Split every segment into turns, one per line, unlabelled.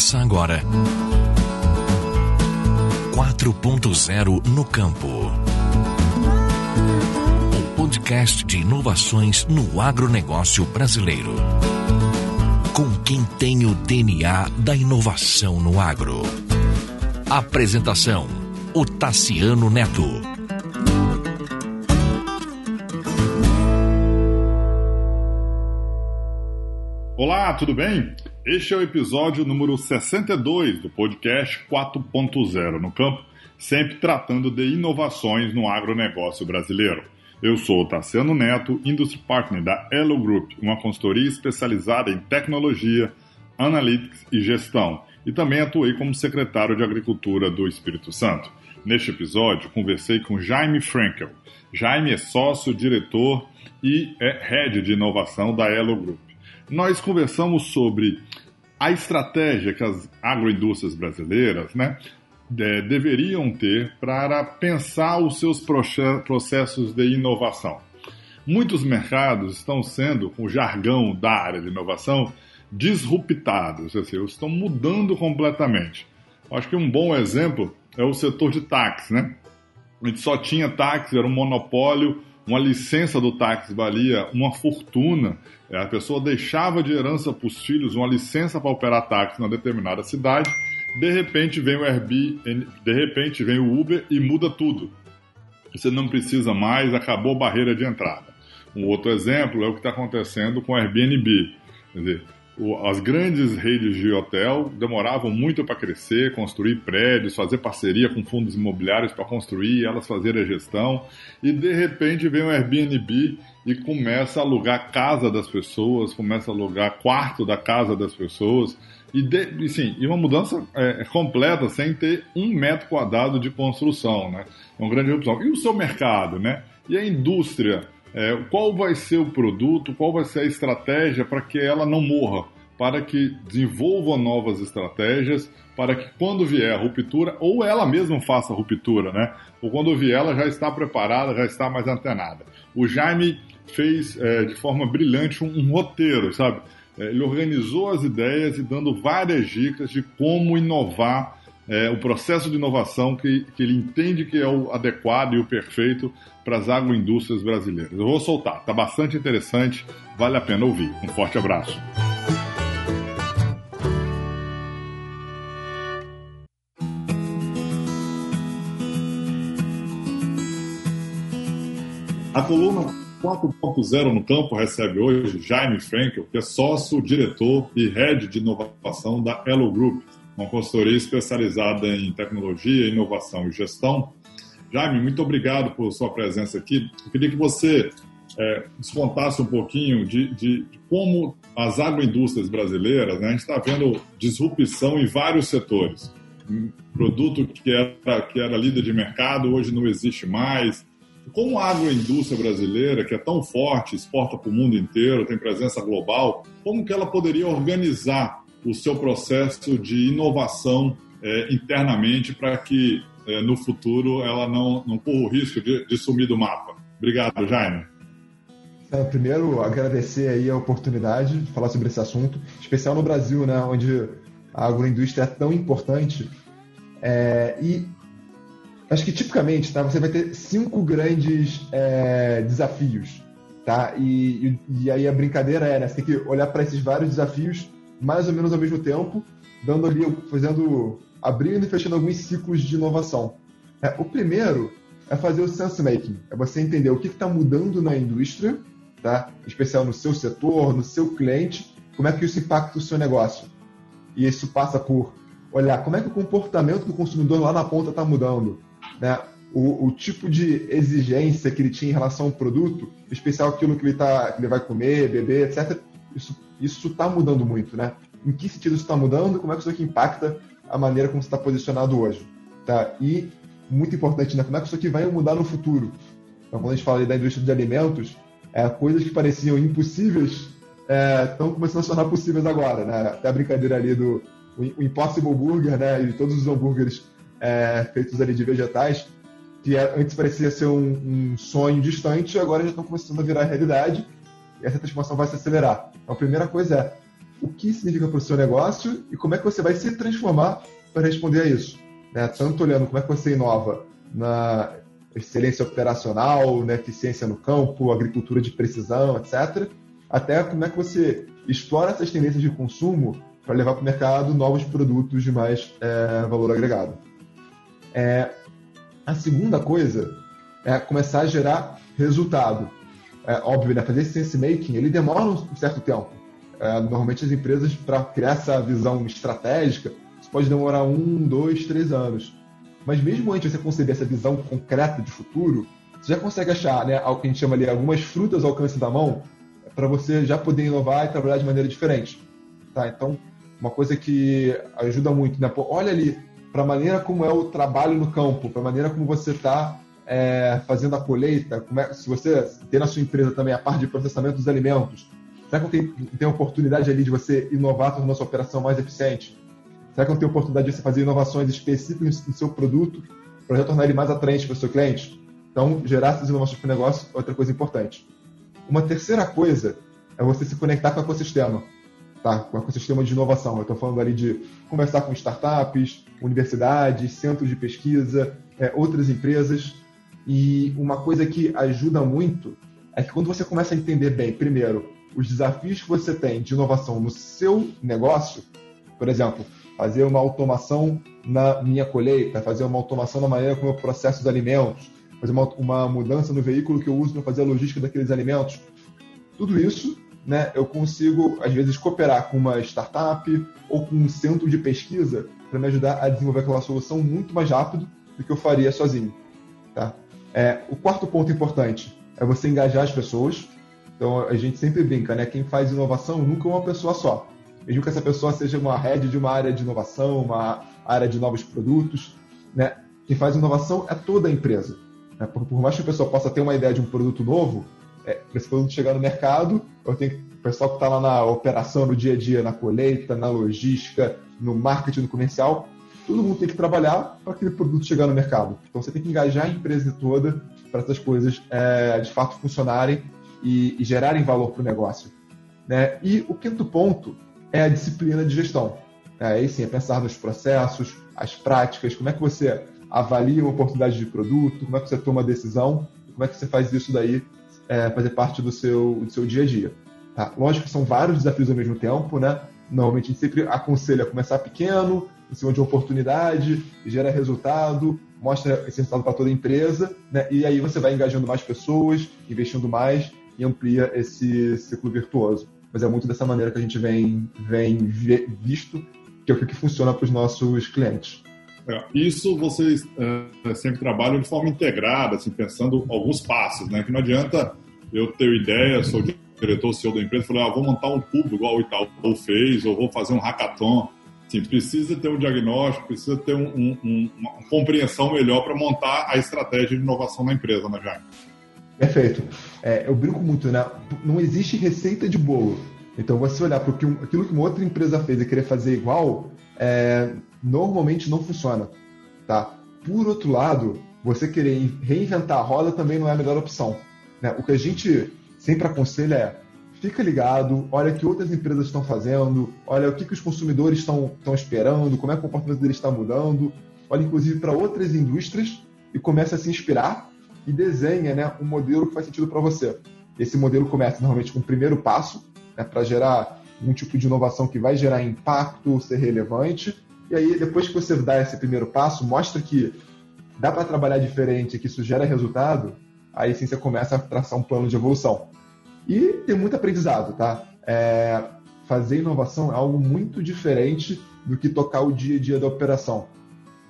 Começa agora. 4.0 no campo. Um podcast de inovações no agronegócio brasileiro. Com quem tem o DNA da inovação no agro. Apresentação: o Tassiano Neto.
Olá, tudo bem? Este é o episódio número 62 do podcast 4.0 no campo, sempre tratando de inovações no agronegócio brasileiro. Eu sou o Tassiano Neto, Industry Partner da Elo Group, uma consultoria especializada em tecnologia, analytics e gestão, e também atuei como secretário de Agricultura do Espírito Santo. Neste episódio, conversei com Jaime Frankel. Jaime é sócio, diretor e é head de inovação da Elo Group nós conversamos sobre a estratégia que as agroindústrias brasileiras né, de, deveriam ter para pensar os seus processos de inovação. Muitos mercados estão sendo, com o jargão da área de inovação, disruptados, ou seja, estão mudando completamente. Acho que um bom exemplo é o setor de táxi, né? A gente só tinha táxi, era um monopólio, uma licença do táxi valia uma fortuna. É, a pessoa deixava de herança para os filhos uma licença para operar táxi na determinada cidade. De repente vem o Airbnb, de repente vem o Uber e muda tudo. Você não precisa mais, acabou a barreira de entrada. Um outro exemplo é o que está acontecendo com o Airbnb. Quer dizer, as grandes redes de hotel demoravam muito para crescer, construir prédios, fazer parceria com fundos imobiliários para construir, elas fazerem a gestão, e de repente vem o Airbnb e começa a alugar casa das pessoas, começa a alugar quarto da casa das pessoas, e, de, e sim, e uma mudança é, completa sem ter um metro quadrado de construção, né? É uma grande opção. E o seu mercado, né? E a indústria? É, qual vai ser o produto, qual vai ser a estratégia para que ela não morra, para que desenvolva novas estratégias, para que quando vier a ruptura, ou ela mesma faça a ruptura, né? Ou quando vier, ela já está preparada, já está mais antenada. O Jaime fez é, de forma brilhante um, um roteiro, sabe? É, ele organizou as ideias e dando várias dicas de como inovar é, o processo de inovação que, que ele entende que é o adequado e o perfeito para as agroindústrias brasileiras. Eu vou soltar, está bastante interessante, vale a pena ouvir. Um forte abraço. A coluna 4.0 no campo recebe hoje Jaime Frankel, que é sócio, diretor e head de inovação da Elo Group, uma consultoria especializada em tecnologia, inovação e gestão. Jaime, muito obrigado por sua presença aqui. Eu queria que você é, descontasse um pouquinho de, de, de, como as agroindústrias brasileiras, né, a gente está vendo disrupção em vários setores. Um produto que era, que era líder de mercado hoje não existe mais. Como a agroindústria brasileira, que é tão forte, exporta para o mundo inteiro, tem presença global, como que ela poderia organizar o seu processo de inovação é, internamente para que é, no futuro ela não, não corra o risco de, de sumir do mapa. Obrigado, Jaime.
É, primeiro, agradecer aí a oportunidade de falar sobre esse assunto, especial no Brasil, né, onde a agroindústria é tão importante. É, e acho que tipicamente tá, você vai ter cinco grandes é, desafios. Tá? E, e, e, aí a brincadeira é, né, você tem que olhar para esses vários desafios mais ou menos ao mesmo tempo, dando ali, fazendo, abrindo e fechando alguns ciclos de inovação. É, o primeiro é fazer o sense making, é você entender o que está mudando na indústria, tá? Em especial no seu setor, no seu cliente, como é que isso impacta o seu negócio. E isso passa por olhar como é que o comportamento do consumidor lá na ponta está mudando, né? O, o, tipo de exigência que ele tinha em relação ao produto, em especial aquilo que ele, tá, que ele vai comer, beber, etc. Isso isso está mudando muito, né? Em que sentido isso está mudando? Como é que isso aqui impacta a maneira como você está posicionado hoje? Tá? E, muito importante, né? como é que isso aqui vai mudar no futuro? Então, quando a gente fala da indústria de alimentos, é, coisas que pareciam impossíveis estão é, começando a se tornar possíveis agora, né? Até a brincadeira ali do o Impossible Burger, né? E todos os hambúrgueres é, feitos ali de vegetais, que é, antes parecia ser um, um sonho distante, agora já estão começando a virar realidade e essa transformação vai se acelerar. Então, a primeira coisa é o que significa para o seu negócio e como é que você vai se transformar para responder a isso. Né? Tanto olhando como é que você inova na excelência operacional, na eficiência no campo, agricultura de precisão, etc., até como é que você explora essas tendências de consumo para levar para o mercado novos produtos de mais é, valor agregado. É, a segunda coisa é começar a gerar resultado. É, óbvio, né? fazer esse sense making ele demora um certo tempo. É, normalmente as empresas, para criar essa visão estratégica, isso pode demorar um, dois, três anos. Mas mesmo antes de você conceber essa visão concreta de futuro, você já consegue achar né, algo que a gente chama ali algumas frutas ao alcance da mão para você já poder inovar e trabalhar de maneira diferente. Tá? Então, uma coisa que ajuda muito, né? Pô, olha ali para a maneira como é o trabalho no campo, para a maneira como você está é, fazendo a colheita, é, se você tem na sua empresa também a parte de processamento dos alimentos, será que tem, tem oportunidade ali de você inovar, tornando a sua operação mais eficiente? Será que tem oportunidade de você fazer inovações específicas no seu produto para já tornar ele mais atraente para o seu cliente? Então, gerar essas inovações para o negócio é outra coisa importante. Uma terceira coisa é você se conectar com o ecossistema, tá? com o ecossistema de inovação. Eu estou falando ali de conversar com startups, universidades, centros de pesquisa, é, outras empresas. E uma coisa que ajuda muito é que quando você começa a entender bem, primeiro, os desafios que você tem de inovação no seu negócio, por exemplo, fazer uma automação na minha colheita, fazer uma automação na maneira como eu processo os alimentos, fazer uma, uma mudança no veículo que eu uso para fazer a logística daqueles alimentos. Tudo isso, né, eu consigo, às vezes, cooperar com uma startup ou com um centro de pesquisa para me ajudar a desenvolver aquela solução muito mais rápido do que eu faria sozinho. Tá? É, o quarto ponto importante é você engajar as pessoas. Então, a gente sempre brinca, né? Quem faz inovação nunca é uma pessoa só. Mesmo que essa pessoa seja uma head de uma área de inovação, uma área de novos produtos, né? Quem faz inovação é toda a empresa. Né? Por, por, mais que a pessoa possa ter uma ideia de um produto novo, é, para esse produto chegar no mercado, eu tenho o pessoal que está lá na operação, no dia a dia, na colheita, na logística, no marketing, no comercial, todo mundo tem que trabalhar para aquele produto chegar no mercado. Então você tem que engajar a empresa toda para essas coisas é, de fato funcionarem e, e gerarem valor para o negócio. Né? E o quinto ponto é a disciplina de gestão. É, aí sim, é pensar nos processos, as práticas, como é que você avalia uma oportunidade de produto, como é que você toma a decisão, como é que você faz isso daí é, fazer parte do seu, do seu dia a dia. Tá? Lógico que são vários desafios ao mesmo tempo, né? Normalmente a gente sempre aconselha começar pequeno, em cima de oportunidade, gera resultado, mostra esse resultado para toda a empresa, né? e aí você vai engajando mais pessoas, investindo mais e amplia esse ciclo virtuoso. Mas é muito dessa maneira que a gente vem, vem visto, que é o que funciona para os nossos clientes.
É, isso vocês é, sempre trabalham de forma integrada, assim, pensando alguns passos, né? Que não adianta eu ter ideia, sou diretor CEO da empresa, falei, ah, vou montar um cubo igual o Itaú fez, ou vou fazer um hackathon. Assim, precisa ter um diagnóstico, precisa ter um, um, um, uma compreensão melhor para montar a estratégia de inovação na empresa, né, Jaime?
Perfeito. É, eu brinco muito, né? Não existe receita de bolo. Então, você olhar para aquilo que uma outra empresa fez e querer fazer igual, é, normalmente não funciona. Tá? Por outro lado, você querer reinventar a roda também não é a melhor opção. Né? O que a gente sempre aconselha é fica ligado, olha o que outras empresas estão fazendo, olha o que, que os consumidores estão, estão esperando, como é que o comportamento deles está mudando, olha inclusive para outras indústrias e começa a se inspirar e desenha né, um modelo que faz sentido para você. Esse modelo começa normalmente com o primeiro passo, né, para gerar um tipo de inovação que vai gerar impacto, ser relevante, e aí, depois que você dá esse primeiro passo, mostra que dá para trabalhar diferente, que isso gera resultado, aí sim você começa a traçar um plano de evolução. E tem muito aprendizado, tá? É, fazer inovação é algo muito diferente do que tocar o dia a dia da operação.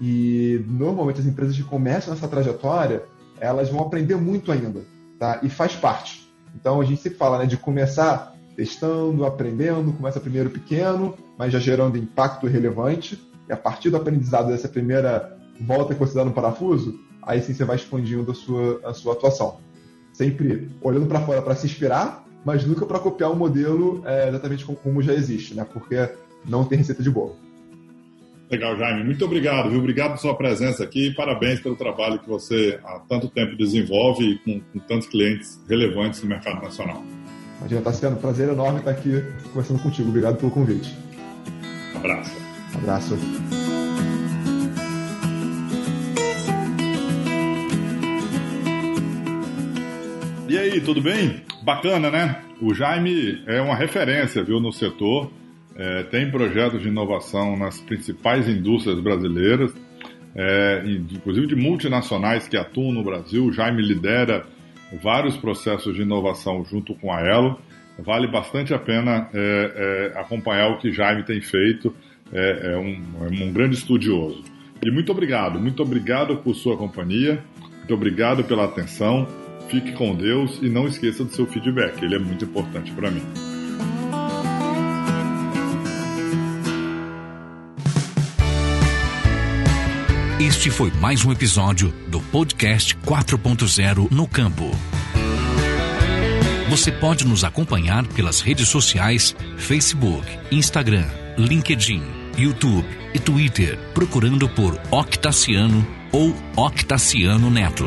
E normalmente as empresas que começam essa trajetória, elas vão aprender muito ainda, tá? E faz parte. Então a gente sempre fala né, de começar testando, aprendendo, começa primeiro pequeno, mas já gerando impacto relevante e a partir do aprendizado dessa primeira volta que você dá no parafuso, aí sim você vai expandindo a sua, a sua atuação. Sempre olhando para fora para se inspirar, mas nunca para copiar um modelo é, exatamente como, já existe, né? Porque não tem receita de bolo.
Legal, Jaime. Muito obrigado, viu? Obrigado pela sua presença aqui e parabéns pelo trabalho que você há tanto tempo desenvolve com, com tantos clientes relevantes no mercado nacional.
Imagina, tá sendo um prazer enorme estar aqui conversando contigo. Obrigado pelo convite.
Abraço.
Abraço.
Aí, tudo bem? Bacana, né? O Jaime é uma referência, viu, no setor. É, tem projetos de inovação nas principais indústrias brasileiras, é, inclusive de multinacionais que atuam no Brasil. O Jaime lidera vários processos de inovação junto com a Elo. Vale bastante a pena é, é acompanhar o que Jaime tem feito. É, é um, é um grande estudioso. E muito obrigado, muito obrigado por sua companhia, muito obrigado pela atenção. Fique com Deus e não esqueça do seu feedback, ele é muito importante para mim.
Este foi mais um episódio do podcast 4.0 no Campo. Você pode nos acompanhar pelas redes sociais Facebook, Instagram, LinkedIn, YouTube e Twitter, procurando por Octaciano ou Octaciano Neto.